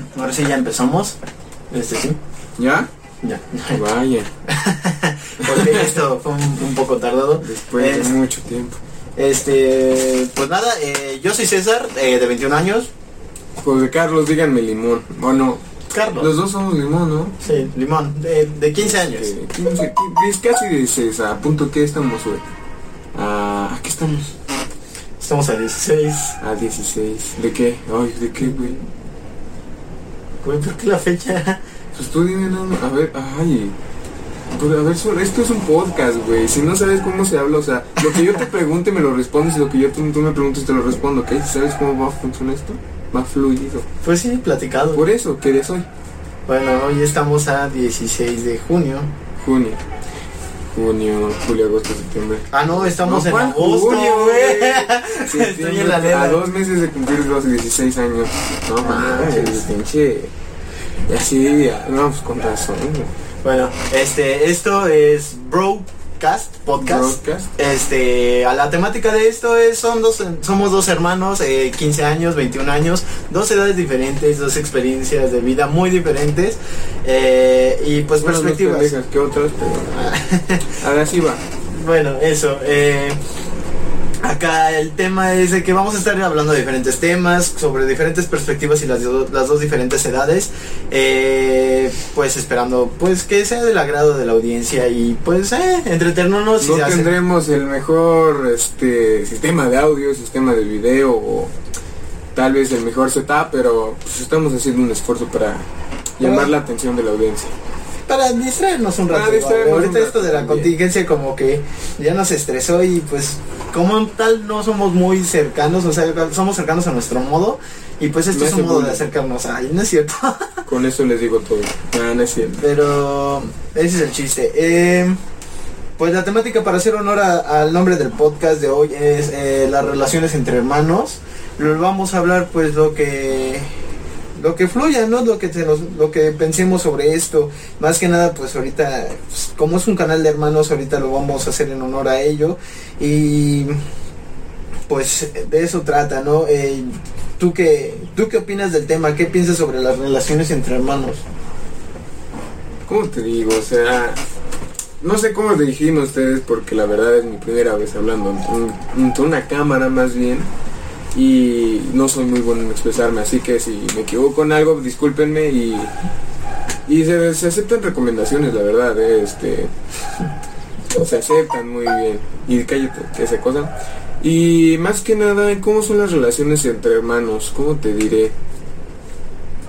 Ahora sí ya empezamos. Este sí. ¿Ya? Ya. Vaya, Porque esto fue un, un poco tardado. después Es- de mucho tiempo. Este, pues nada, eh, yo soy César, eh, de 21 años. José Carlos, díganme limón. Bueno, Carlos. los dos somos limón, ¿no? Sí, Limón, de, de 15 años. Eh, 15, qui- es casi 16. ¿A punto qué estamos hoy? Ah, ¿A qué estamos? Estamos a 16. A 16. ¿De qué? Ay, ¿de qué, güey? ¿Por qué la fecha? Pues tú dime, no, a ver, ay. Pues a ver, esto es un podcast, güey. Si no sabes cómo se habla, o sea, lo que yo te pregunte me lo respondes y lo que yo tú, tú me preguntes te lo respondo, ¿ok? ¿Sabes cómo va a funcionar esto? Va fluido. Pues sí, platicado. Por eso, ¿qué día soy? Bueno, hoy estamos a 16 de junio. Junio. Junio, julio, agosto, septiembre. Ah, no, estamos No, en ¿cuál agosto, güey. Septiembre, Estoy en la A dos meses de cumplir los 16 años. No Ah, manches, sí. pinche. Y así, no, pues con razón. Bueno, este, esto es Broadcast, podcast. Broadcast. Este, a la temática de esto es, son dos, somos dos hermanos, eh, 15 años, 21 años, dos edades diferentes, dos experiencias de vida muy diferentes, eh, y pues Bueno, perspectivas. pendejas que otras, pero. Ahora sí va. Bueno, eso. eh, acá el tema es de que vamos a estar hablando de diferentes temas, sobre diferentes perspectivas y las, do- las dos diferentes edades. eh, pues esperando pues que sea del agrado de la audiencia y pues eh, entretenernos y No hacer- tendremos el mejor este sistema de audio, sistema de video o tal vez el mejor setup, pero pues estamos haciendo un esfuerzo para llamar la atención de la audiencia. Para distraernos un Para rato. Ahorita un esto de la también. contingencia como que ya nos estresó y pues como tal no somos muy cercanos, o sea, somos cercanos a nuestro modo y pues esto Me es un modo de acercarnos a no es cierto. Con eso les digo todo. Ah, no es cierto. Pero ese es el chiste. Eh, pues la temática para hacer honor a- al nombre del podcast de hoy es eh, las relaciones entre hermanos. Lo vamos a hablar pues lo que lo que fluya, ¿no? Lo que se nos, lo que pensemos sobre esto. Más que nada pues ahorita pues, como es un canal de hermanos ahorita lo vamos a hacer en honor a ello y pues de eso trata, ¿no? Eh, ¿tú, qué, ¿Tú qué opinas del tema? ¿Qué piensas sobre las relaciones entre hermanos? ¿Cómo te digo? O sea, no sé cómo dirigirme a ustedes porque la verdad es mi primera vez hablando ante un- ante una cámara más bien y no soy muy bueno en expresarme, así que si me equivoco en algo, discúlpenme y y se, se aceptan recomendaciones, la verdad, eh, este se aceptan muy bien y cállate, que esa cosa. Y más que nada, ¿cómo son las relaciones entre hermanos? ¿Cómo te diré?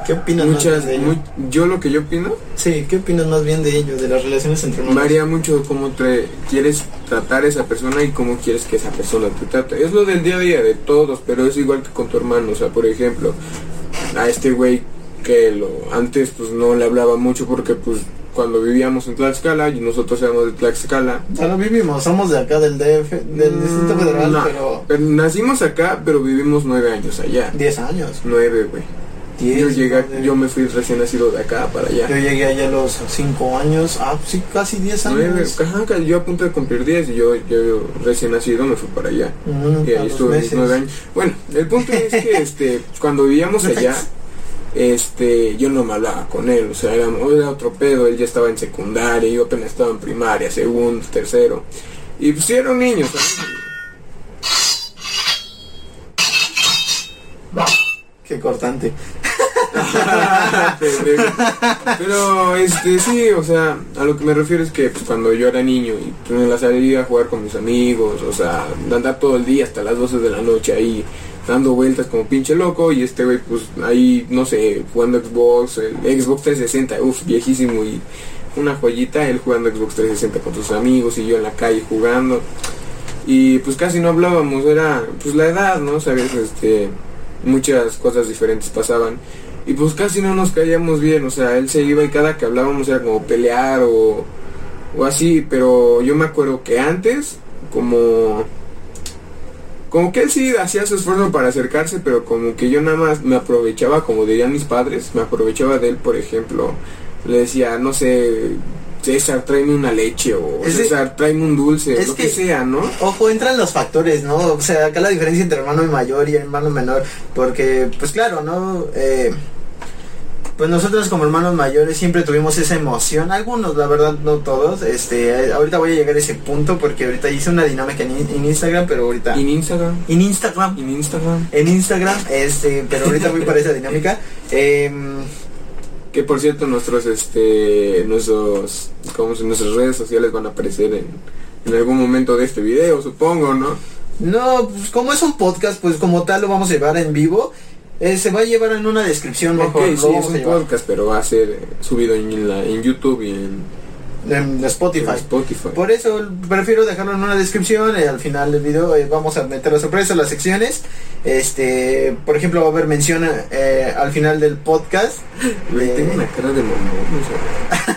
¿Qué opinas Muchas, de ello? muy- yo lo que yo opino Sí, ¿qué opinas más bien de ello, de las relaciones entre? Varía mucho cómo te quieres tratar a esa persona y cómo quieres que esa persona te trate. Es lo del día a día de todos, pero es igual que con tu hermano. O sea, por ejemplo, a este güey que lo antes pues no le hablaba mucho porque pues cuando vivíamos en Tlaxcala y nosotros éramos de Tlaxcala. Ya lo vivimos, somos de acá del DF, del Distrito mm, Federal, no, pero nacimos acá, pero vivimos nueve años allá. 10 años. Nueve, güey. 10, Yo llegué, yo me fui recién nacido de acá para allá. Yo llegué allá a los 5 años, ah, sí, casi 10 años. Ajá, yo a punto de cumplir 10 y yo, yo recién nacido me fui para allá. Mm, Y ahí estuve mis meses. nueve años. Bueno, el punto es que este, cuando vivíamos allá, este, yo no me hablaba con él, o sea, era, era otro pedo, él ya estaba en secundaria, yo apenas estaba en primaria, segundo, tercero. Y pues sí era un niño, ¿sabes? Qué cortante. Pero este sí, o sea, a lo que me refiero es que pues, cuando yo era niño y pues, me la salía a jugar con mis amigos, o sea, andar todo el día hasta las 12 de la noche ahí dando vueltas como pinche loco y este güey pues ahí no sé, jugando Xbox, el Xbox 360, uff, viejísimo y una joyita, él jugando Xbox 360 con sus amigos y yo en la calle jugando. Y pues casi no hablábamos, era pues la edad, ¿no? Sabes, este muchas cosas diferentes pasaban y pues casi no nos caíamos bien, o sea, él se iba y cada que hablábamos era como pelear o, o así, pero yo me acuerdo que antes, como, como que él sí hacía su esfuerzo para acercarse, pero como que yo nada más me aprovechaba, como dirían mis padres, me aprovechaba de él, por ejemplo, le decía, no sé, César, tráeme una leche o Es César, tráeme un dulce, es lo que, que- sea, ¿no? Ojo, entran los factores, ¿no? O sea, acá la diferencia entre hermano mayor y hermano menor, porque, pues claro, ¿no? Eh, pues nosotros como hermanos mayores siempre tuvimos esa emoción, algunos, la verdad, no todos. Este, ahorita voy a llegar a ese punto porque ahorita hice una dinámica en, en Instagram, pero ahorita En Instagram. en Instagram, En Instagram. en Instagram, este, pero ahorita voy para esa dinámica. Em, Que por cierto nuestros este nuestros como si nuestras redes sociales van a aparecer en, en algún momento de este video, supongo, ¿no? no, pues como es un podcast, pues como tal lo vamos a llevar en vivo. Eh, se va a llevar en una descripción mejor. Lo sí, es un podcast, pero va a ser eh, subido en, la- en YouTube y en, en Spotify. en Spotify. Por eso prefiero dejarlo en una descripción. eh, al final del video eh, vamos a meter la sorpresa, las secciones. Este, por ejemplo, va a haber mención eh, al final del podcast. Tengo una cara de mamón.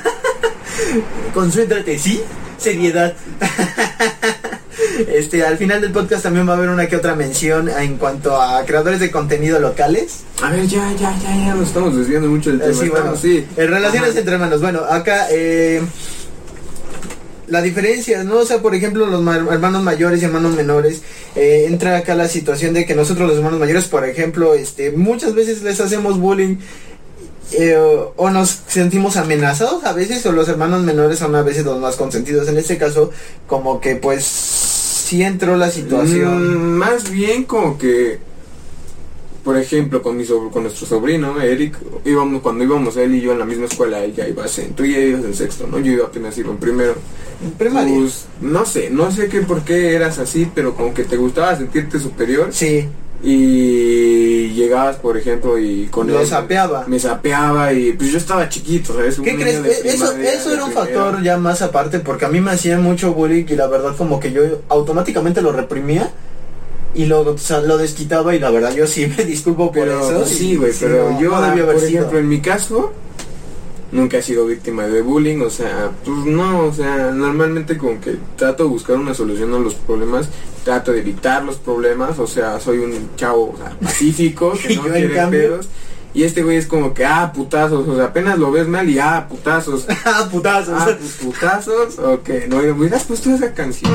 Concéntrate, ¿sí? Seriedad. Este, al final del podcast también va a haber una que otra mención en cuanto a creadores de contenido locales. A ver, ya, ya, ya, ya, nos estamos desviando mucho del Eh, tema. sí, bueno, estamos- sí. en relaciones Ajá. entre hermanos. Bueno, acá eh, la diferencia, ¿no? O sea, por ejemplo, los ma- hermanos mayores y hermanos menores, eh, entra acá la situación de que nosotros los hermanos mayores, por ejemplo, este, muchas veces les hacemos bullying. eh, o nos sentimos amenazados a veces o los hermanos menores son a veces los más consentidos en este caso como que pues sí entró la situación Mm, más bien como que, por ejemplo, con mi sobr- con nuestro sobrino, Eric, íbamos, cuando íbamos él y yo en la misma escuela, él ya iba en, tú ya ibas en sexto, ¿no? Yo iba apenas iba en primero. primaria Pues, no sé, no sé qué por qué eras así, pero como que te gustaba sentirte superior sí y llegabas, por ejemplo, y con Lo sapeaba. Me sapeaba y pues yo estaba chiquito, ¿sabes? Un ¿Qué crees? Eh, Eso, eso era un factor ya más aparte porque a mí me hacían mucho bullying y la verdad como que yo automáticamente lo reprimía y lo, o sea, lo desquitaba y la verdad yo sí me disculpo por Pero eso. pues, sí, güey, sí, pero no, yo, no debió por sido. ejemplo, en mi caso, nunca he sido víctima de bullying, o sea, pues no, o sea, normalmente como que trato de buscar una solución a los problemas, trato de evitar los problemas, o sea, soy un chavo o sea, pacífico, que no quiere cambio- pedos. Y este güey es como que, ah, putazos, o sea, apenas lo ves mal y, ah, putazos. ah, putazos. Ah, pues putazos, ok, no, me hubieras puesto esa canción.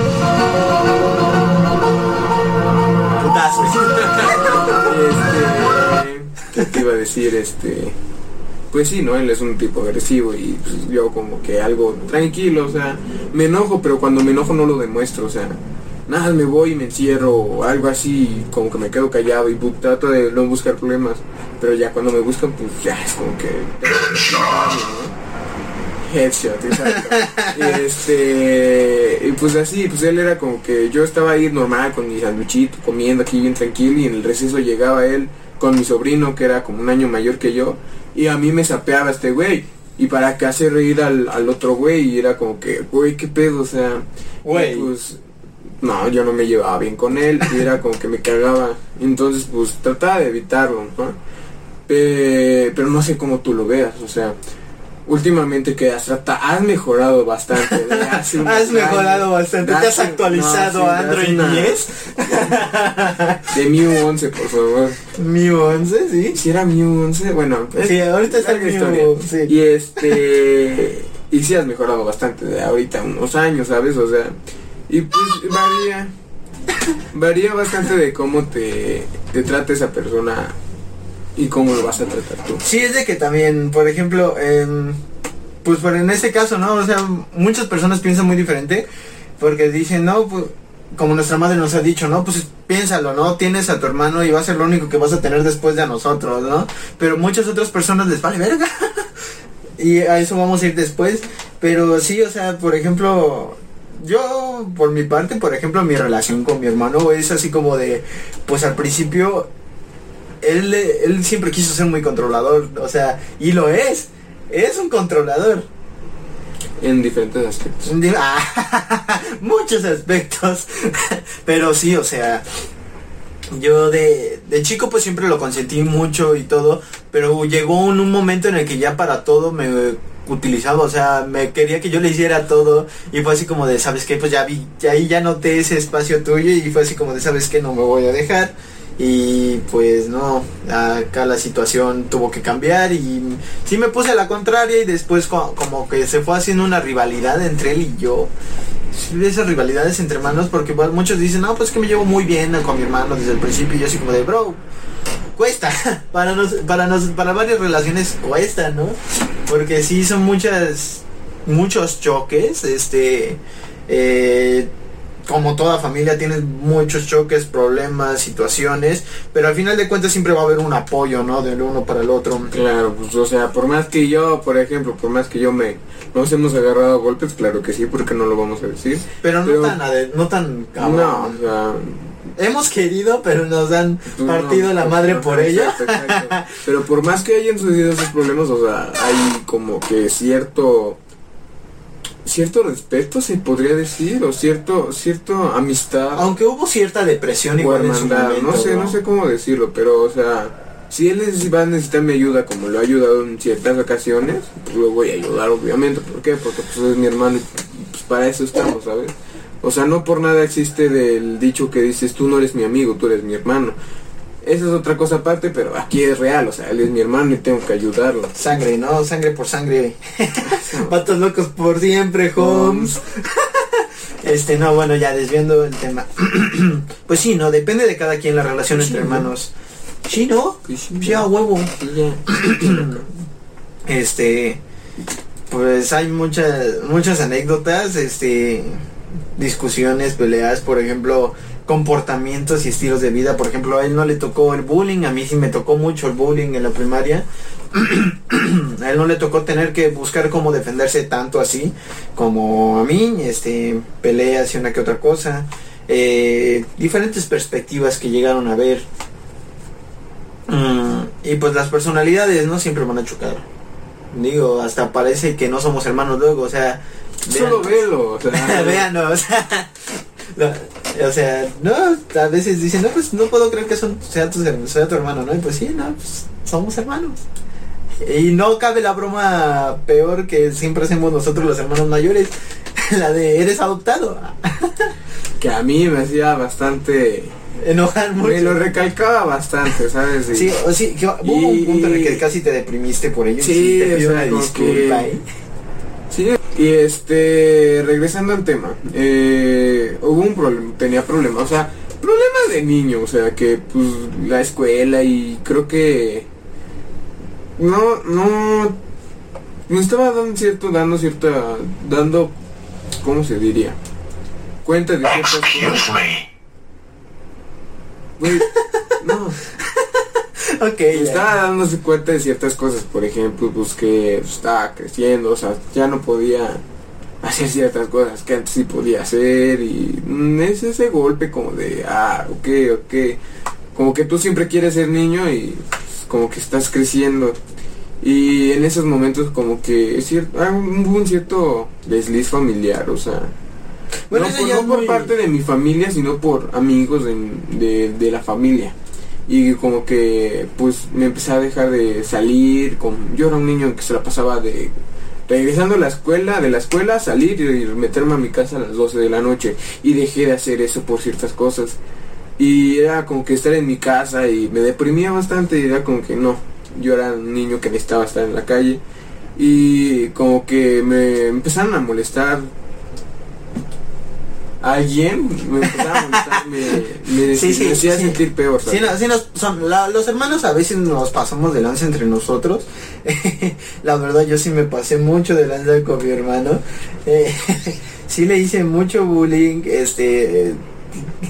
putazos. Este, ¿qué te iba a decir? Este, pues sí, ¿no? Él es un tipo agresivo y pues, yo como que algo tranquilo, o sea, me enojo, pero cuando me enojo no lo demuestro, o sea, nada, me voy y me encierro o algo así, como que me quedo callado y trato de no buscar problemas, pero ya cuando me buscan, pues ya es como que... ¿no? Headshot, exacto. y este, y pues así, pues él era como que yo estaba ahí normal con mi sanduichito, comiendo aquí bien tranquilo y en el receso llegaba él con mi sobrino que era como un año mayor que yo y a mí me sapeaba este güey y para que hacer reír al, al otro güey y era como que, güey, qué pedo, o sea, Güey. pues no, yo no me llevaba bien con él y era como que me cagaba, entonces pues trataba de evitarlo, ¿no? Pe- pero no sé cómo tú lo veas, o sea, últimamente que has trata, has mejorado bastante. de hace unos Has mejorado años. bastante. ¿Te has actualizado no, sí, Android una- 10? De Mew 11, por favor. Mi 11, sí. Si era Mew 11, bueno, Sí, ahorita está el Mew, historia. sí. Y este, y sí has mejorado bastante de ahorita unos años, ¿sabes? O sea, y pues varía, varía bastante de cómo te, te trata esa persona y cómo lo vas a tratar tú. Sí, es de que también, por ejemplo, em, pues por en este caso, ¿no? O sea, muchas personas piensan muy diferente porque dicen, no, pues, como nuestra madre nos ha dicho, ¿no? Pues piénsalo, ¿no? Tienes a tu hermano y va a ser lo único que vas a tener después de a nosotros, ¿no? Pero muchas otras personas les vale verga. y a eso vamos a ir después. Pero sí, o sea, por ejemplo, yo, por mi parte, por ejemplo, mi relación con mi hermano es así como de, pues al principio él, él siempre quiso ser muy controlador, o sea, y lo es, es un controlador. En diferentes aspectos. Ah, muchos aspectos, pero sí, o sea, yo de, de chico pues siempre lo consentí mucho y todo, pero llegó un, un momento en el que ya para todo me utilizaba, o sea, me quería que yo le hiciera todo y fue así como de, ¿sabes qué? Pues ya vi, ya ahí ya noté ese espacio tuyo y fue así como de, ¿sabes qué? No me voy a dejar. Y pues no, acá la situación tuvo que cambiar y sí me puse a la contraria y después co- como que se fue haciendo una rivalidad entre él y yo. Esas rivalidades entre hermanos porque muchos dicen, no, pues que me llevo muy bien con mi hermano desde el principio y yo así como de, bro, cuesta. Para nos, para nos, para varias relaciones cuesta, ¿no? Porque sí son muchas, muchos choques, este, eh, como toda familia tienes muchos choques, problemas, situaciones, pero al final de cuentas siempre va a haber un apoyo, ¿no? Del uno para el otro. Claro, pues o sea, por más que yo, por ejemplo, por más que yo me nos hemos agarrado a golpes, claro que sí, porque no lo vamos a decir. Pero no tan, ade- no tan No, o sea, Hemos querido, pero nos han pues, partido no, la pues, madre por ello. exacto, exacto. Pero por más que hayan sucedido esos problemas, o sea, hay como que cierto cierto respeto se podría decir o cierto cierto amistad Aunque hubo cierta depresión igual en su momento. no sé, no sé cómo decirlo, pero o sea, si él va a necesitar mi ayuda como lo ha ayudado en ciertas ocasiones, pues lo voy a ayudar obviamente, ¿por qué? Porque pues es mi hermano y pues para eso estamos, ¿sabes? O sea, no por nada existe del dicho que dices, tú no eres mi amigo, tú eres mi hermano. Esa es otra cosa aparte, pero aquí es real, o sea, él es mi hermano y tengo que ayudarlo. Sangre, ¿no? Sangre por sangre. Vatos locos por siempre, Holmes. Este, no, bueno, ya desviando el tema. pues sí, ¿no? Depende de cada quien la relación Sí, entre ¿no? hermanos. Sí, ¿no? Pues sí, Sí, a huevo. ya. Este, pues hay muchas, muchas anécdotas, este, discusiones, peleas, por ejemplo, comportamientos y estilos de vida. Por ejemplo, a él no le tocó el bullying, a mí sí me tocó mucho el bullying en la primaria. a él no le tocó tener que buscar cómo defenderse tanto así como a mí, este, peleas y una que otra cosa. Eh, diferentes perspectivas que llegaron a ver. Mm, y pues las personalidades no siempre van a chocar. Digo, hasta parece que no somos hermanos luego, o sea, Solo velo, o sea, Véanos. O sea, no, a veces dicen, no, pues no puedo creer que son, sea, tu, sea tu hermano, ¿no? Y pues sí, no, pues somos hermanos. Y no cabe la broma peor que siempre hacemos nosotros los hermanos mayores, la de eres adoptado. que a mí me hacía bastante Enojar mucho. me lo recalcaba bastante, ¿sabes? Y- Sí, o sí, que hubo un punto en el que casi te deprimiste por ello. Sí, te pido o sea, una disculpa, que- ¿eh? Sí, y este, regresando al tema, eh, hubo un problema, tenía problemas, o sea, problemas de niño, o sea, que pues la escuela y creo que no, no, me estaba dando cierto, dando cierta, dando, ¿cómo se diría? Cuenta de ciertas cosas. No. Ok, Me ya. estaba dándose cuenta de ciertas cosas, por ejemplo, pues que estaba creciendo, o sea, ya no podía hacer ciertas cosas que antes sí podía hacer y mm, es ese golpe como de, ah, ok, ok, como que tú siempre quieres ser niño y pues, como que estás creciendo y en esos momentos como que es cierto, ah, hubo un cierto desliz familiar, o sea, Bueno, no, por, no por muy- parte de mi familia, sino por amigos de, de- de la familia. Y como que pues me empecé a dejar de salir. Con, yo era un niño que se la pasaba de regresando a la escuela, de la escuela, salir y meterme a mi casa a las 12 de la noche. Y dejé de hacer eso por ciertas cosas. Y era como que estar en mi casa y me deprimía bastante. Y era como que no, yo era un niño que necesitaba estar en la calle. Y como que me empezaron a molestar alguien me empezaba a molestar, me, me, Sí, sí, me hacía sí. sentir peor. no, nos- son- la- los hermanos a veces nos pasamos de lanza entre nosotros. la verdad yo sí me pasé mucho de lanza con mi hermano. Eh, sí le hice mucho bullying. Este,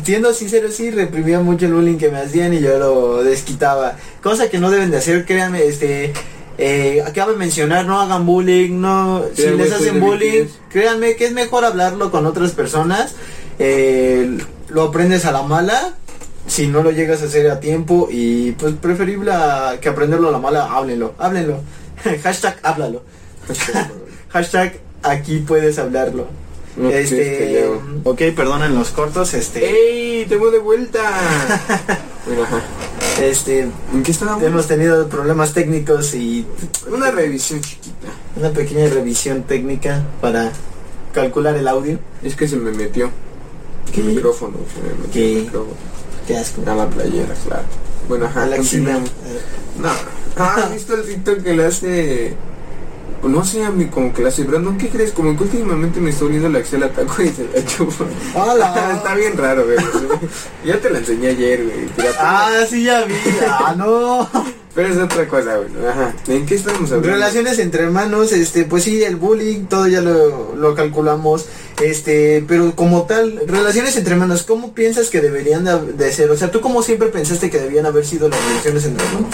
siendo sincero, sí reprimía mucho el bullying que me hacían y yo lo desquitaba. Cosa que no deben de hacer, créanme, este... Eh, acabo de mencionar, no hagan bullying, no, si les hacen bullying, créanme que es mejor hablarlo con otras personas, eh, lo aprendes a la mala, si no lo llegas a hacer a tiempo y pues preferible a que aprenderlo a la mala, háblenlo, háblenlo. Hashtag háblalo. Hashtag aquí puedes hablarlo. No, es este, ok, perdonen los cortos, este, ¡Ey! ¡Te voy de vuelta! Bueno, ajá. Este, hemos tenido problemas técnicos y Una revisión chiquita. una pequeña revisión técnica para calcular el audio. Es que se me metió ¿Qué? el micrófono. Se me metió ¿Qué? el micrófono. Qué asco. A la playera, claro. Bueno, ajá, A la. No. Ah, ¿has visto el TikTok que le hace no sé, a mí como que la hace, Brandon, ¿qué crees? Como que últimamente me está uniendo la axila taco y se la chupo. ¡Hala! está bien raro, güey. ya te la enseñé ayer, güey. Ah, sí, ya vi. Ah, no. Pero es otra cosa, güey. Ajá. ¿En qué estamos hablando? Relaciones entre hermanos, este, pues sí, el bullying, todo ya lo, lo calculamos, este, pero como tal, relaciones entre hermanos, ¿cómo piensas que deberían de, de ser? O sea, ¿tú cómo siempre pensaste que debían haber sido las relaciones entre hermanos?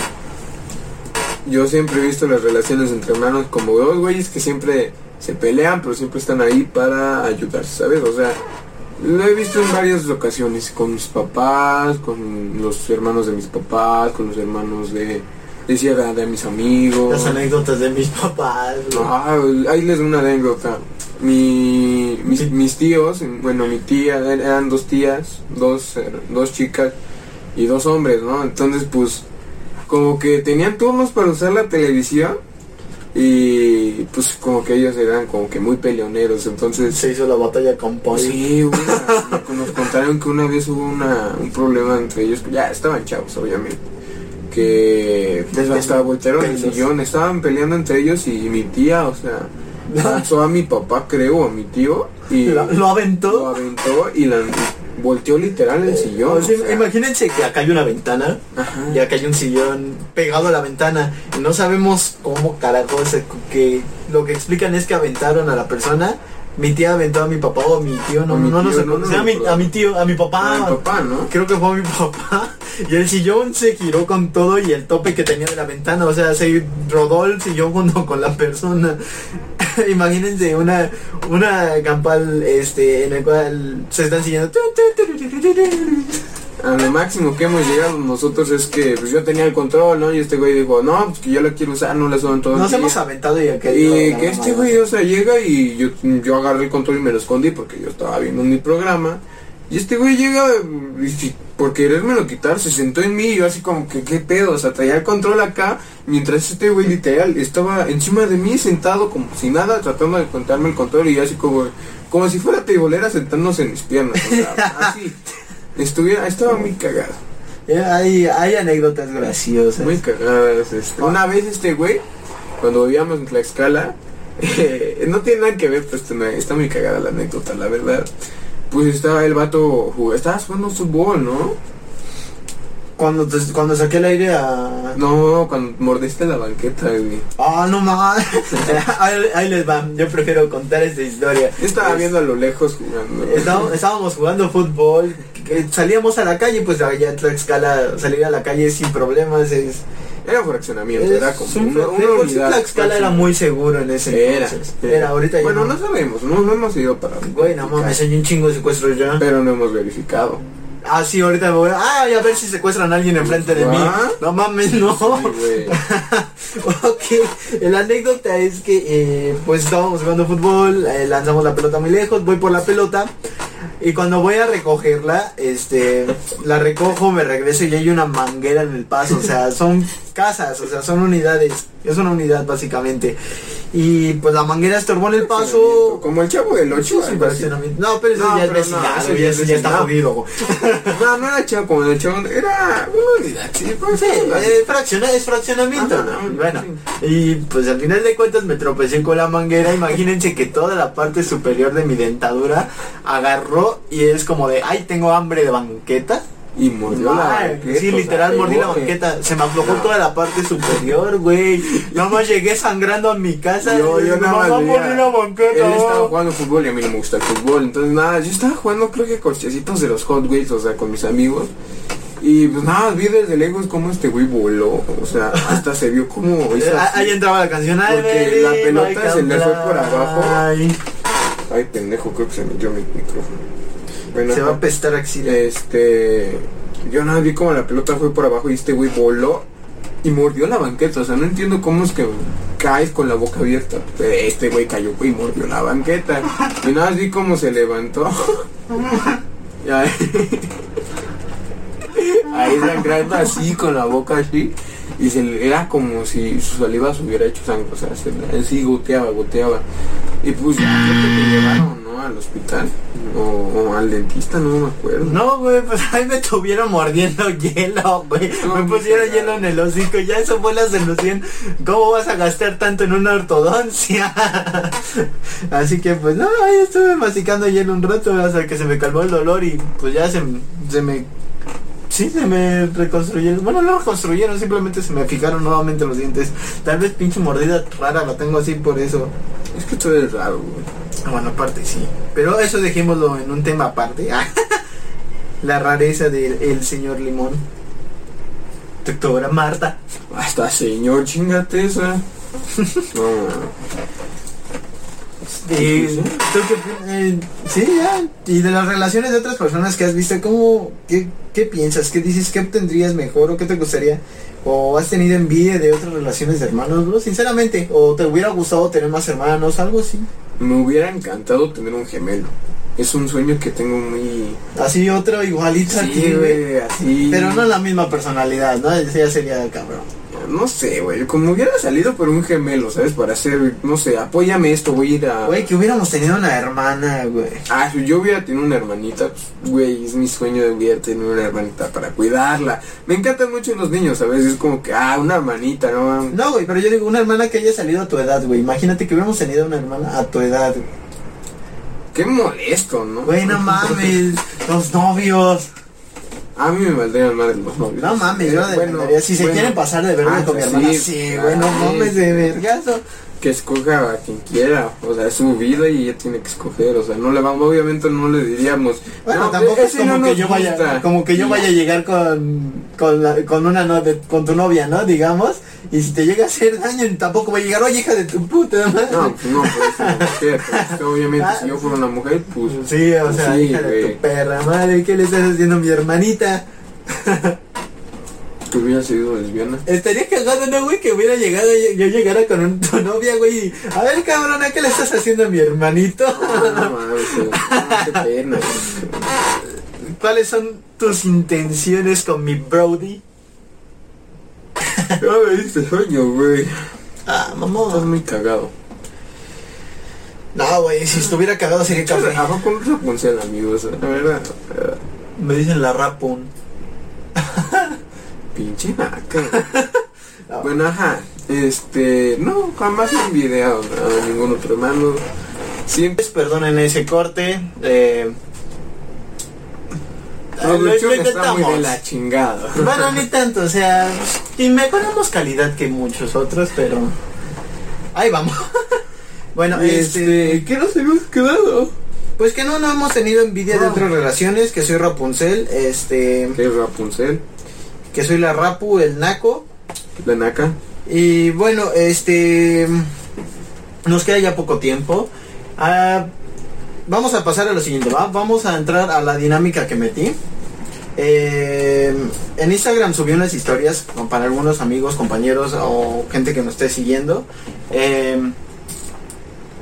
Yo siempre he visto las relaciones entre hermanos como dos güeyes que siempre se pelean, pero siempre están ahí para ayudarse, ¿sabes? O sea, lo he visto en varias ocasiones, con mis papás, con los hermanos de mis papás, con los hermanos de, decía, de, de mis amigos. Las anécdotas de mis papás. Ah, ahí les doy una anécdota. Mi, mis, mis tíos, bueno, mi tía, er- eran dos tías, dos, dos chicas y dos hombres, ¿no? Entonces, pues, como que tenían turnos para usar la televisión y pues como que ellos eran como que muy peleoneros, entonces... Se hizo la batalla con Pues Polly. sí, una- nos contaron que una vez hubo una, un problema entre ellos, ya estaban chavos obviamente, que Les hasta voltearon el sillón, estaban peleando entre ellos y mi tía, o sea, lanzó a mi papá creo, a mi tío, y Lo, lo lo aventó. aventó y la volteó literal el sillón. O sea, o sea, imagínense que acá hay una ventana ajá. y acá hay un sillón pegado a la ventana y no sabemos cómo carajo se, que lo que explican es que aventaron a la persona mi tía aventó a mi papá o a mi tío no A mi no, no tío, sé no, no sí, a, mi, a mi tío a mi papá Ah, el papá, ¿no? creo que fue a mi papá y el sillón se giró con todo y el tope que tenía de la ventana o sea se rodó el sillón junto con la persona imagínense una una campal este en el cual se están siguiendo A lo máximo que hemos llegado nosotros es que pues yo tenía el control, ¿no? Y este güey dijo, no, pues que yo la quiero usar, no la suban todo el nos día". hemos aventado y acá Y que este güey, o sea, llega y yo, yo agarré el control y me lo escondí porque yo estaba viendo mi programa. Y este güey llega y si- por querérmelo quitar, se sentó en mí y yo así como que, ¿qué pedo? O sea, traía el control acá, mientras este güey literal estaba encima de mí sentado como si nada, tratando de contarme el control y yo así como, como si fuera teibolera sentándose en mis piernas. O sea, así. Estuviera, estaba muy cagado. Eh, Hay, hay anécdotas graciosas. Muy cagadas. este. Una vez este güey, cuando vivíamos en Tlaxcala, eh, no tiene nada que ver, está, muy- está muy cagada la anécdota, la verdad. Pues estaba el vato, jug- estaba jugando fútbol, ¿no? Cuando, te- cuando saqué el aire a... No, cuando mordiste la banqueta, güey. Ah, no más. ahí, ahí les va. Yo prefiero contar esta historia. Yo estaba Es- viendo a lo lejos jugando. Estábamos, estábamos jugando fútbol, que salíamos a la calle, pues allá en Tlaxcala salir a la calle sin problemas es... Era un fraccionamiento, era como un- una, una unidad. Tlaxcala era muy seguro en ese Era, entonces. Era, ahorita ya Bueno, no. no sabemos, no, no hemos ido para. Güey, no mames, hay un chingo de secuestros ya. Pero no hemos verificado. Ah, sí, ahorita me voy a... Ay, a ver si secuestran a alguien enfrente de mí. ¿Ah? No mames, no. Sí, ok, la anécdota es que eh, pues estábamos jugando fútbol, eh, lanzamos la pelota muy lejos, voy por la pelota y cuando voy a recogerla, este, la recojo, me regreso y hay una manguera en el paso, o sea, son casas, o sea, son unidades, es una unidad básicamente. Y pues la manguera estorbó en el paso. Como el chavo del 8, Sí, sí, fraccionamiento. No, pero eso No, ya es pero no, vecindad, eso ya eso es ya está jodido. No, no era chavo como el chavo, era una unidad, sí, pues, Sí, eh, fracciona- es fraccionamiento. ¿no? Bueno, y pues al final de cuentas me tropecé con la manguera. Imagínense que toda la parte superior de mi dentadura agarró y es como de, ay, tengo hambre de banqueta. Y mordió la banqueta, sí, literal mordí la banqueta. Se me aflojó toda la parte superior, güey. Nada más llegué sangrando a mi casa. Yo, yo nada más mordí la banqueta. Él estaba jugando fútbol y a mí no me gusta el fútbol. Entonces, nada, yo estaba jugando, creo que corchecitos de los Hot Wheels, o sea, con mis amigos. Y pues nada, vi desde lejos cómo este güey voló. O sea, hasta se vio como así. Ahí entraba la canción. Ay, Porque la pelota se le fue por abajo. Ay, pendejo, creo que se metió mi micrófono. Bueno, Se va a apestar axila. Este. Yo nada, vi como la pelota fue por abajo y este güey voló y mordió la banqueta. O sea, no entiendo cómo es que caes con la boca abierta. Este güey cayó y mordió la banqueta. Y nada, vi cómo se levantó. Ahí, ahí sangrando así con la boca así. Y se le- era como si su saliva se hubiera hecho sangre. O sea, se, así goteaba, goteaba. Y pues ya creo que te llevaron, ¿no? al hospital o, o al dentista, no me acuerdo. No, güey, pues ahí me tuvieron mordiendo hielo, güey. No, me pusieron hielo en el hocico. Ya eso fue la solución. ¿Cómo vas a gastar tanto en una ortodoncia? Así que, pues, no, ahí estuve masticando hielo un rato hasta que se me calmó el dolor y pues ya se, se me... Sí, se me reconstruyeron. Bueno, no reconstruyeron, simplemente se me fijaron nuevamente los dientes. Tal vez pinche mordida rara la tengo así por eso. Es que tú eres raro, güey. Ah, Bueno, aparte sí. Pero eso dejémoslo en un tema aparte. La rareza del señor Limón. Doctora Marta. Hasta señor, chingate esa. No, Y, sí. ¿tú qué pi- eh, sí, ya. Y de las relaciones de otras personas que has visto, ¿cómo, qué, qué piensas? ¿Qué dices? ¿Qué obtendrías mejor o qué te gustaría? ¿O has tenido envidia de otras relaciones de hermanos, bro? Sinceramente. ¿O te hubiera gustado tener más hermanos? Algo así. me hubiera encantado tener un gemelo. Es un sueño que tengo muy... Así otro igualito a ti, Sí, güey. así... Pero no la misma personalidad, ¿no? Ya sería cabrón. No sé, güey. Como hubiera salido por un gemelo, ¿sabes? Para hacer, no sé, apóyame esto, voy a ir a... Güey, que hubiéramos tenido una hermana, güey. Ah, si yo hubiera tenido una hermanita, pues, güey, es mi sueño de hubiera tenido una hermanita para cuidarla. Me encantan mucho los niños, ¿sabes? Es como que, ah, una hermanita, ¿no? No, güey, pero yo digo, una hermana que haya salido a tu edad, güey. Imagínate que hubiéramos tenido una hermana a tu edad, güey. Qué molesto, ¿no? Güey, no mames, los novios. A mí me valdrían madre los novios. No mames, yo la Bueno, demandaría. Si se bueno. quieren pasar de verga Ah, con mi sí, hermana, sí, güey, no ah, mames de vergazo. Que escoja a quien quiera, o sea, es su vida y ella tiene que escoger, o sea, no le vamos, obviamente no le diríamos. Bueno, no, tampoco es como no que yo vaya, como que yo vaya a llegar con, con, la- con una no- de- con tu novia, ¿no? Digamos, y si te llega a hacer daño, tampoco va a llegar, oye, hija de tu puta madre. No, pues no, pues una mujer, pues, obviamente Ah, si yo fuera una mujer, pues Sí, o sea, Sí, hija de güey. tu perra madre, ¿qué le estás haciendo a mi hermanita? que hubiera sido lesbiana. Estaría cagado, ¿no, güey? Que hubiera llegado, yo llegara con un- tu novia, güey. y, A ver, cabrona, ¿qué le estás haciendo a mi hermanito? No, mames, qué pena. ¿Cuáles son tus intenciones con mi Brody? Ya me diste sueño, güey. Ah, Estás muy cagado. No, güey, si estuviera cagado sería café. A poco no Rapunzel, amigos, la verdad. Me dicen la rapun. Pinche naca. Bueno, ajá. Este, no, jamás he envidiado a ningún otro hermano. Siempre Pues, Perdonen ese corte. Eh, lo- lo está muy de intentamos. la chingada. Bueno, ni tanto, o sea, y mejoramos calidad que muchos otros, pero ahí vamos. bueno, este, Este, ¿qué nos hemos quedado? pues que no, no hemos tenido envidia de otras relaciones, que soy Rapunzel, este, ¿Qué es Rapunzel? Que soy la Rapu, el Naco, La naca. y bueno, este, nos queda ya poco tiempo. Ah, vamos a pasar a lo siguiente, ¿va? Vamos a entrar a la dinámica que metí. Eh, en Instagram subí unas historias para algunos amigos, compañeros o gente que nos esté siguiendo. eh,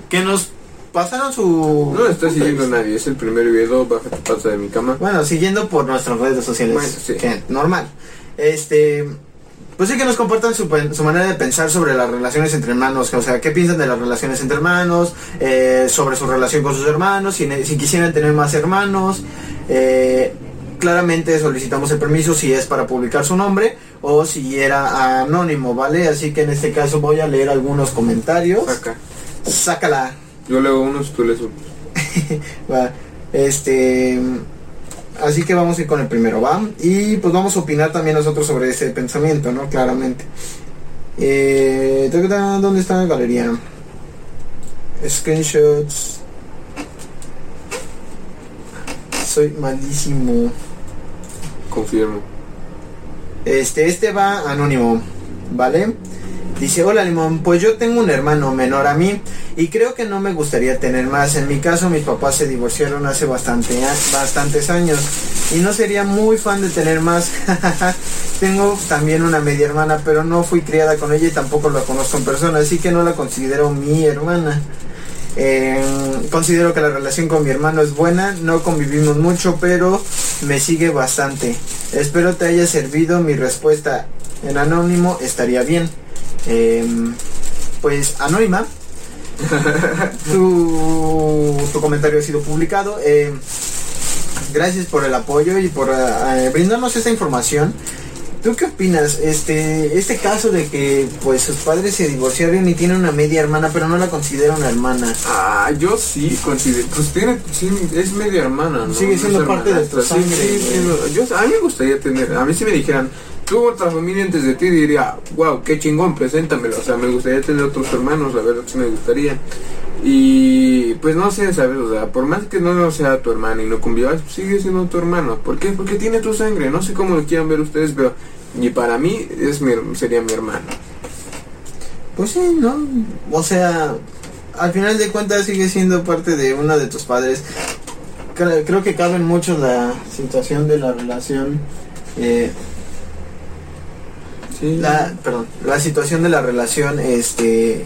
que nos pasaron su... No está siguiendo nadie, es el primer video, baja tu pata de mi cama. Bueno, siguiendo por nuestras redes sociales. Bueno, sí. que normal. Este. Pues sí que nos compartan su, manera de pensar sobre las relaciones entre hermanos. O sea, qué piensan de las relaciones entre hermanos, eh, sobre su relación con sus hermanos, si, quisieran tener más hermanos. eh, claramente solicitamos el permiso si es para publicar su nombre o si era anónimo, ¿vale? Así que en este caso voy a leer algunos comentarios. Saca. Sácala. Yo leo unos, tú lees otros. Va, Este. Así que vamos a ir con el primero, ¿va? Y pues vamos a opinar también nosotros sobre ese pensamiento, ¿no? Claramente. Eh, ¿Dónde está la galería? Screenshots. Soy malísimo. Confirmo. Este, este va anónimo, ¿vale? Dice, hola Limón, pues yo tengo un hermano menor a mí y creo que no me gustaría tener más. En mi caso mis papás se divorciaron hace bastante, bastantes años y no sería muy fan de tener más. tengo también una media hermana, pero no fui criada con ella y tampoco la conozco en persona, así que no la considero mi hermana. Eh, considero que la relación con mi hermano es buena, no convivimos mucho, pero me sigue bastante. Espero te haya servido mi respuesta en anónimo, estaría bien. Eh, pues anónima, tu, tu comentario ha sido publicado. Eh, gracias por el apoyo y por eh, brindarnos esta información. ¿Tú qué opinas? Este, este caso de que pues sus padres se divorciaron y tiene una media hermana, pero no la considera una hermana. Ah, yo sí considero, pues tiene, sí, es media hermana, ¿no? Sigue siendo No parte de tu sí, sí, sí, yo, a mí me gustaría tener, a mí si me dijeran, tuvo otra familia antes de ti, diría, wow, qué chingón, preséntamelo. O sea, me gustaría tener otros hermanos, la verdad sí me gustaría. Y pues no sé, ¿sabes? O sea, por más que no sea tu hermano y no convivas, sigue siendo tu hermano. ¿Por qué? Porque tiene tu sangre. No sé cómo lo quieran ver ustedes, pero y para mí es mi, sería mi hermano. Pues sí, ¿no? O sea, al final de cuentas sigue siendo parte de uno de tus padres. Cre- Creo que cabe mucho la situación de la relación. eh, La, perdón, la situación de la relación, este,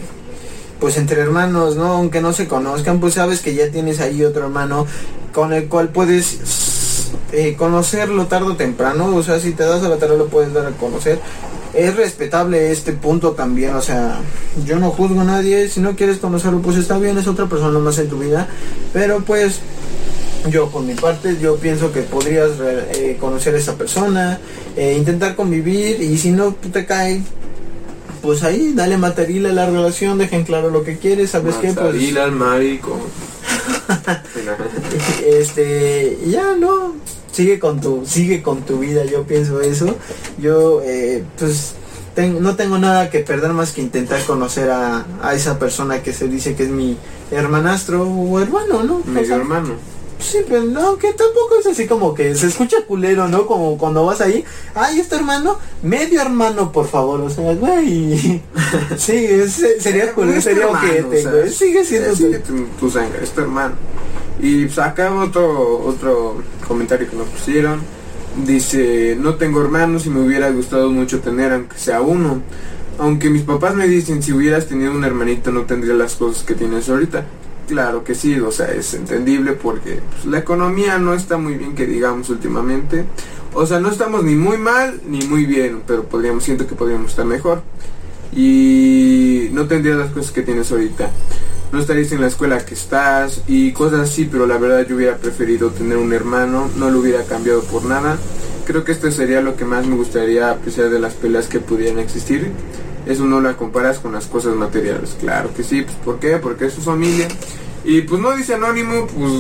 pues entre hermanos, ¿no? Aunque no se conozcan, pues sabes que ya tienes ahí otro hermano con el cual puedes eh, conocerlo tarde o temprano, o sea, si te das a la tarea lo puedes dar a conocer. Es respetable este punto también, o sea, yo no juzgo a nadie, si no quieres conocerlo, pues está bien, es otra persona más en tu vida, pero pues yo por mi parte, yo pienso que podrías eh, conocer a esa persona, eh, intentar convivir y si no te cae, pues ahí dale material a la relación, dejen claro lo que quieres, ¿sabes qué? Pues al marico. este, ya no, sigue con tu, sigue con tu vida, yo pienso eso. Yo eh, pues ten- no tengo nada que perder más que intentar conocer a, a esa persona que se dice que es mi hermanastro o hermano, ¿no? O Medio sea, hermano. Sí, pero no, que tampoco es así como que se escucha culero, ¿no? Como cuando vas ahí, ay, este hermano, medio hermano, por favor, o sea, güey. Sí, es- sería culero, Es tu sería ojete, güey. Sigue siendo sigue tu- tu, sangre, es tu hermano. Y pues acá otro, otro comentario que nos pusieron. Dice, no tengo hermanos y me hubiera gustado mucho tener, aunque sea uno. Aunque mis papás me dicen, si hubieras tenido un hermanito no tendría las cosas que tienes ahorita. Claro que sí, o sea, es entendible porque pues, la economía no está muy bien que digamos últimamente. O sea, no estamos ni muy mal ni muy bien, pero podríamos, siento que podríamos estar mejor. Y no tendrías las cosas que tienes ahorita. No estarías en la escuela que estás y cosas así, pero la verdad yo hubiera preferido tener un hermano, no lo hubiera cambiado por nada. Creo que esto sería lo que más me gustaría apreciar de las peleas que pudieran existir. Eso no la comparas con las cosas materiales. Claro que sí, pues ¿por qué? Porque es su familia. Y pues no dice anónimo, pues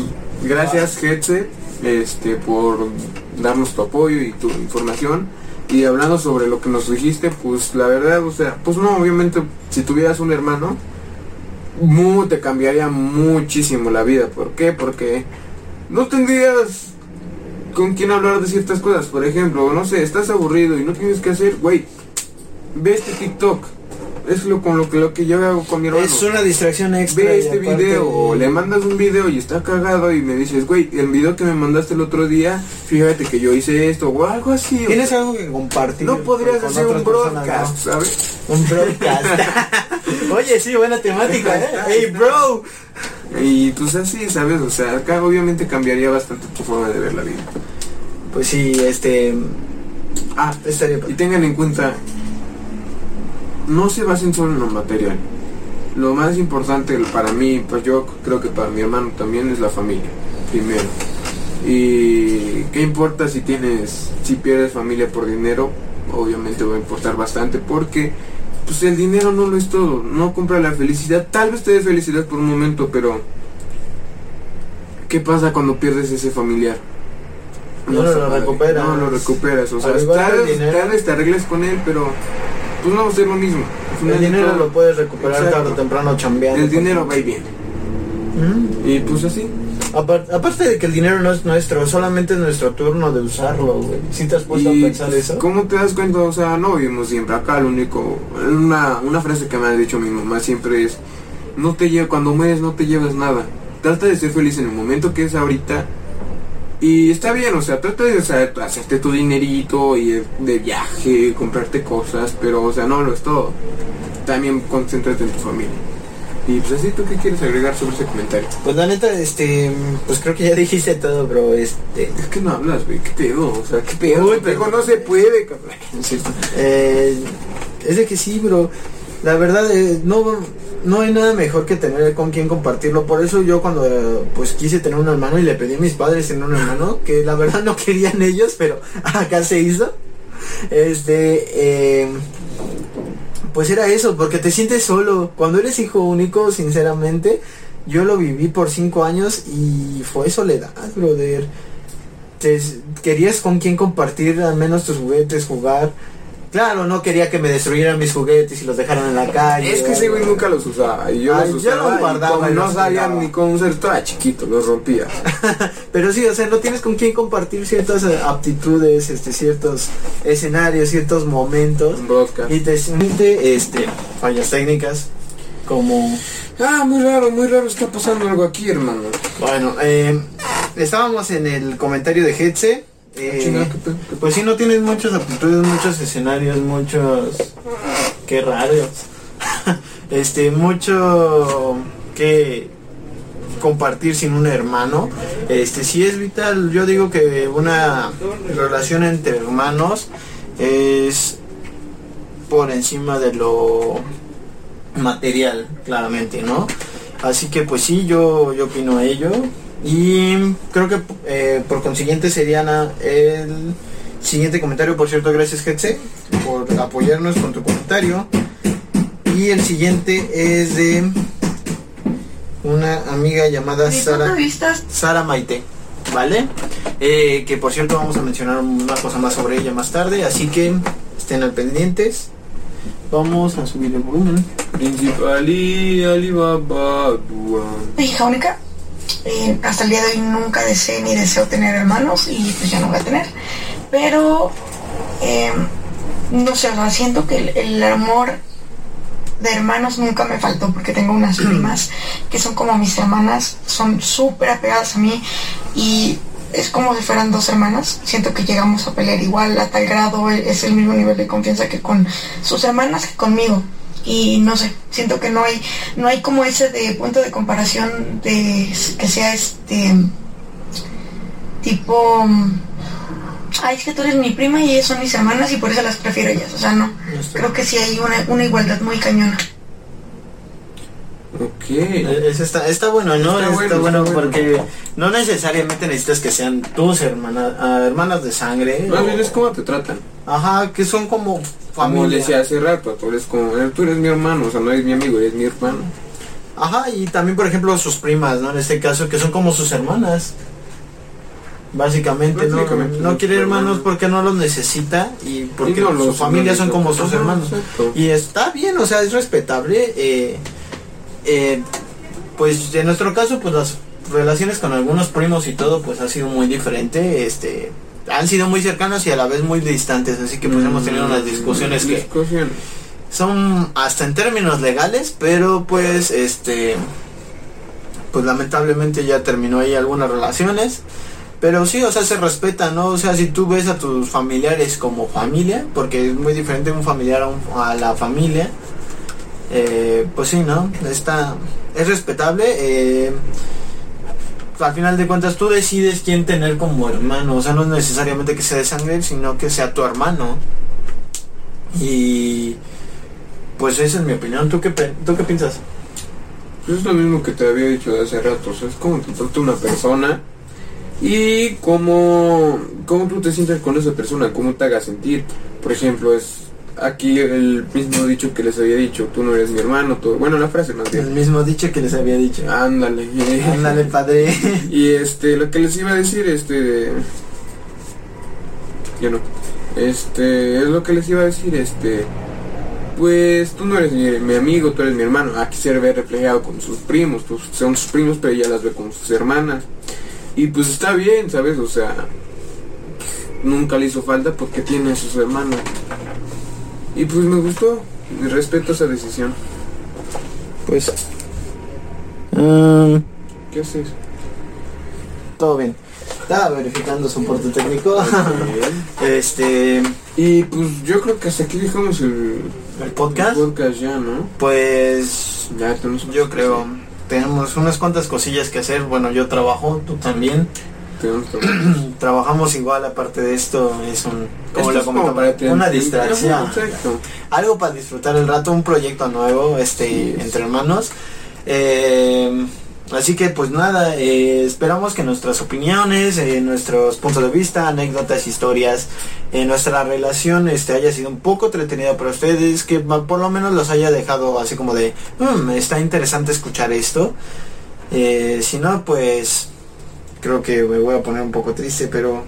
gracias Hetze este, por darnos tu apoyo y tu información. Y hablando sobre lo que nos dijiste, pues la verdad, o sea, pues no, obviamente si tuvieras un hermano, mu- te cambiaría muchísimo la vida. ¿Por qué? Porque no tendrías con quién hablar de ciertas cosas. Por ejemplo, no sé, estás aburrido y no tienes que hacer, güey, ve este TikTok. Es lo con lo que, lo que yo hago con mi hermano. Es una distracción extra. Ve este video o le mandas un video y está cagado y me dices, güey, el video que me mandaste el otro día, fíjate que yo hice esto o algo así. o Tienes algo que compartir. no podrías hacer un personas, broadcast, ¿no? ¿sabes? Un broadcast. Oye, sí, buena temática, ¿eh? Hey, bro. Y pues así, ¿sabes? O sea, acá obviamente cambiaría bastante tu forma de ver la vida. Pues sí, este. Ah, Estaría y tengan en cuenta, no se basen solo en lo material. Lo más importante para mí, pues yo creo que para mi hermano también es la familia, primero. Y qué importa si tienes, si pierdes familia por dinero, obviamente va a importar bastante porque pues el dinero no lo es todo, no compra la felicidad, tal vez te dé felicidad por un momento, pero ¿qué pasa cuando pierdes ese familiar? No lo recuperas. No lo recuperas, o sea, tal tal vez te arregles con él, pero pues no va a ser lo mismo. El dinero lo puedes recuperar Exacto. tarde o temprano chambeando. El dinero va y viene. Mm. Y pues así. Apar- aparte de que el dinero no es nuestro, solamente es nuestro turno de usarlo, güey. ¿Sí te has puesto Y a pensar pues, eso? ¿cómo te das cuenta? O sea, no vivimos siempre acá. Lo único, una, una frase que me ha dicho mi mamá siempre es: No te llevas, cuando mueres, no te llevas nada. Trata de ser feliz en el momento que es ahorita. Y está bien, o sea, trata de o sea, hacerte tu dinerito y de, viaje, comprarte cosas, pero, o sea, no lo es todo. También concéntrate en tu familia. Y pues así, ¿tú qué quieres agregar sobre ese comentario? Pues la neta, este, pues creo que ya dijiste todo, bro, este. Es que no hablas, güey, ¿qué pedo? O sea, ¿qué pedo? Uy, pero- no se puede, cabrón. Eh, es de que sí, bro. La verdad, eh, no, no hay nada mejor que tener con quien compartirlo. Por eso yo cuando eh, pues quise tener un hermano y le pedí a mis padres tener un hermano, que la verdad no querían ellos, pero acá se hizo. Este, eh, pues era eso, porque te sientes solo. Cuando eres hijo único, sinceramente, yo lo viví por cinco años y fue soledad, brother. Te, querías con quien compartir al menos tus juguetes, jugar. Claro, no quería que me destruyeran mis juguetes y los dejaran en la calle. Es que ese güey nunca los usaba. Y yo Ay, los yo usaba. los y guardaba y no los sabía ni cómo chiquito, los rompía. Pero sí, o sea, no tienes con quién compartir ciertas eh, aptitudes, este, ciertos escenarios, ciertos momentos. Broadcast. Y te siente, este, fallas técnicas, como... Ah, muy raro, muy raro. Está pasando algo aquí, hermano. Bueno, eh, estábamos en el comentario de Hetze. Eh, Chinga, ¿qué pedo? ¿Qué pues sí, no tienes muchas aptitudes, muchos escenarios, muchos... Qué raros. este, mucho que compartir sin un hermano. Este, sí es vital. Yo digo que una relación entre hermanos es por encima de lo material, claramente, ¿no? Así que pues sí, yo, yo opino ello. Y creo que eh, por consiguiente sería na- el siguiente comentario. Por cierto, gracias Hetze por apoyarnos con tu comentario. Y el siguiente es de una amiga llamada Sara, Sara Maite. ¿Vale? Eh, que por cierto vamos a mencionar una cosa más sobre ella más tarde. Así que estén al pendientes. Vamos a subir el volumen. Principali Alibaba Dua. soy hija única. Eh, hasta el día de hoy nunca deseé ni deseo tener hermanos y pues ya no voy a tener. Pero eh, no sé, o sea, siento que el, el amor de hermanos nunca me faltó porque tengo unas primas que son como mis hermanas, son súper apegadas a mí y es como si fueran dos hermanas. Siento que llegamos a pelear igual a tal grado, es el mismo nivel de confianza que con sus hermanas que conmigo. Y no sé, siento que no hay, no hay como ese de punto de comparación de que sea este tipo ay es que tú eres mi prima y ellas son mis hermanas y por eso las prefiero ellas. O sea no. Creo que sí hay una, una igualdad muy cañona. Ok. Eh, Eso está, está bueno, ¿no? Está Está, bueno, bueno, está bueno. porque no necesariamente necesitas que sean tus hermanas, ah, hermanas de sangre. Más o- bien es como te tratan. Ajá, que son como Como le decía hace rato, tú eres como, eh, tú eres mi hermano, o sea, no eres mi amigo, eres mi hermano. Ajá, y también, por ejemplo, sus primas, ¿no? En este caso, que son como sus hermanas. Básicamente, no, no quiere hermanos porque no los necesita y porque no su familia son como sus hermanos. exacto. Y está bien, o sea, es respetable. eh, eh, pues en nuestro caso, pues las relaciones con algunos primos y todo, pues ha sido muy diferente. Este, han sido muy cercanas y a la vez muy distantes, así que pues hemos tenido unas discusiones que Discusiones. son hasta en términos legales, pero pues este pues lamentablemente ya terminó ahí algunas relaciones. Pero sí, o sea, se respeta, ¿no? O sea, si tú ves a tus familiares como familia, porque es muy diferente un familiar a, un- a la familia, eh, pues sí, ¿no? Está, es respetable. eh, al final de cuentas tú decides quién tener como hermano, o sea, no es necesariamente que sea de sangre, sino que sea tu hermano. Y pues esa es mi opinión. ¿Tú qué, ¿tú qué piensas? Pues es lo mismo que te había dicho de hace rato, o sea, es como te trata una persona y cómo, cómo tú te sientes con esa persona, cómo te haga sentir. Por ejemplo, es aquí el mismo dicho que les había dicho, tú no eres mi hermano, tú, bueno, la frase más El bien. mismo dicho que les había dicho. Ándale. Ándale, padre. Y este, lo que les iba a decir, este. Yo no. Este, es lo que les iba a decir, este. Pues tú no eres mi, mi amigo, tú eres mi hermano. Aquí se ve reflejado con sus primos, pues, son sus primos, pero ella las ve con sus hermanas. Y pues está bien, ¿sabes? O sea, nunca le hizo falta porque tiene a sus hermanas. Y pues me gustó, y respeto esa decisión. Pues. um, ¿Qué haces? todo bien. Estaba verificando soporte técnico. este. Y pues yo creo que hasta aquí dejamos el, El podcast. el podcast ya, ¿no? Pues. Ya tenemos Yo creo. Tenemos unas cuantas cosillas que hacer. Bueno, yo trabajo, tú también. Trabajamos igual, aparte de esto, es un, como Esto lo es comentaba, para tener- una distracción. Algo para disfrutar el rato, un proyecto nuevo, este, Sí, entre hermanos. Eh, así que pues nada, eh, esperamos que nuestras opiniones, eh, nuestros puntos de vista, anécdotas, historias, nuestra relación este, haya sido un poco entretenida para ustedes, que por lo menos los haya dejado así como de, "Mm, está interesante escuchar esto. Si no, pues creo que me voy a poner un poco triste, pero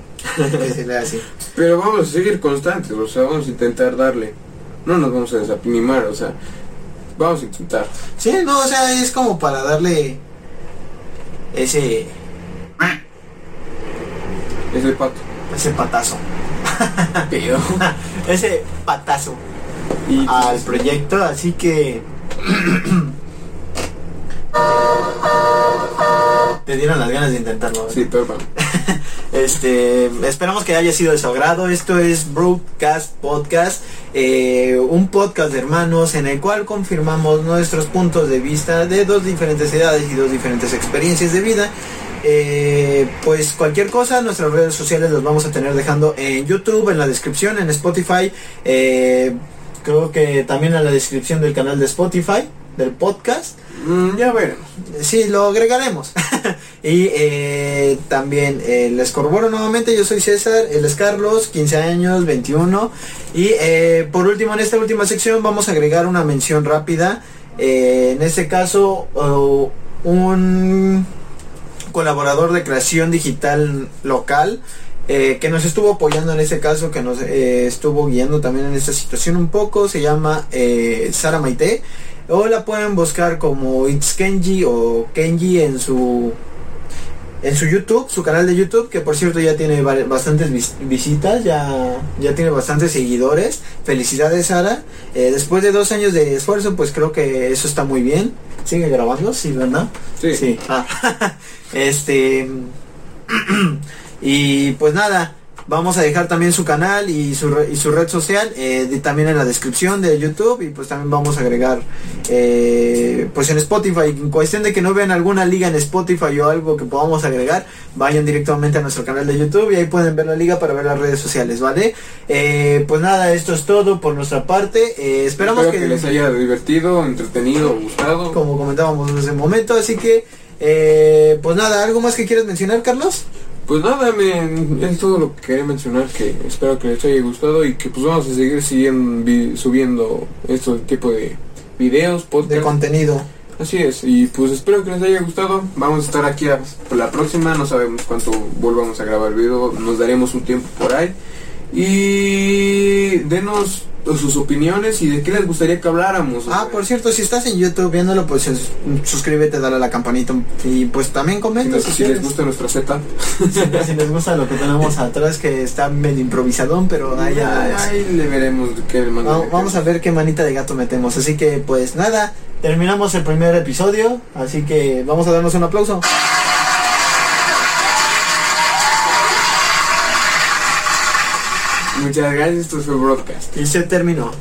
se lea así. Pero vamos a seguir constantes, o sea, vamos a intentar darle. No nos vamos a desanimar, o sea, vamos a intentar. Sí, no, o sea, es como para darle ese Ese pato. ese patazo, ese patazo Y al proyecto, así que te dieron las ganas de intentarlo. ¿eh? Sí, perdón. Este, esperamos que haya sido de su agrado. Esto es Broadcast Podcast, eh, un podcast de hermanos en el cual confirmamos nuestros puntos de vista de dos diferentes edades y dos diferentes experiencias de vida. Eh, pues cualquier cosa, nuestras redes sociales los vamos a tener dejando en YouTube, en la descripción, en Spotify. eh, creo que también en la descripción del canal de Spotify, del podcast. Mm, ya veremos. Sí, lo agregaremos. y eh, también eh, les corroboro nuevamente, yo soy César, él es Carlos, 15 años, 21. Y eh, por último, en esta última sección vamos a agregar una mención rápida. En este caso, un colaborador de creación digital local. que nos estuvo apoyando en este caso, que nos estuvo guiando también en esta situación un poco, se llama Sara Maite, o la pueden buscar como It's Kenji o Kenji en su en su YouTube, su canal de YouTube, que por cierto ya tiene bastantes vis- visitas, ya, ya tiene bastantes seguidores. Felicidades Sara. Eh, después de dos años de esfuerzo, pues creo que eso está muy bien. ¿Sigue grabando? Sí, ¿verdad? Sí. Ah, este. y pues nada, vamos a dejar también su canal y su, re- y su red social eh, de- también en la descripción de YouTube y pues también vamos a agregar eh, pues en Spotify. En cuestión de que no vean alguna liga en Spotify o algo que podamos agregar, vayan directamente a nuestro canal de YouTube y ahí pueden ver la liga para ver las redes sociales, ¿vale? Eh, pues nada, esto es todo por nuestra parte. Esperamos Espero que les haya divertido, entretenido, gustado. como comentábamos desde el momento. Así que, pues nada, ¿algo más que quieras mencionar, Carlos? Pues nada, me, es todo lo que quería mencionar, que espero que les haya gustado y que pues vamos a seguir siguiendo, subiendo este tipo de videos, De podcast. contenido. Así es, y pues espero que les haya gustado. Vamos a estar aquí a- por la próxima, no sabemos cuánto volvamos a grabar video, nos daremos un tiempo por ahí. Y denos sus opiniones y de qué les gustaría que habláramos. Ah, por cierto, si estás en YouTube viéndolo, pues sus- suscríbete, dale a la campanita y pues también comenta si, si les gusta nuestra Z. si les gusta lo que tenemos atrás, que está medio improvisadón, pero ahí ya Ahí, ahí le veremos qué Vamos a ver qué manita de gato metemos. Así que, pues nada, terminamos el primer episodio. Así que vamos a darnos un aplauso. Muchas gracias, esto fue Broadcast. Y se terminó.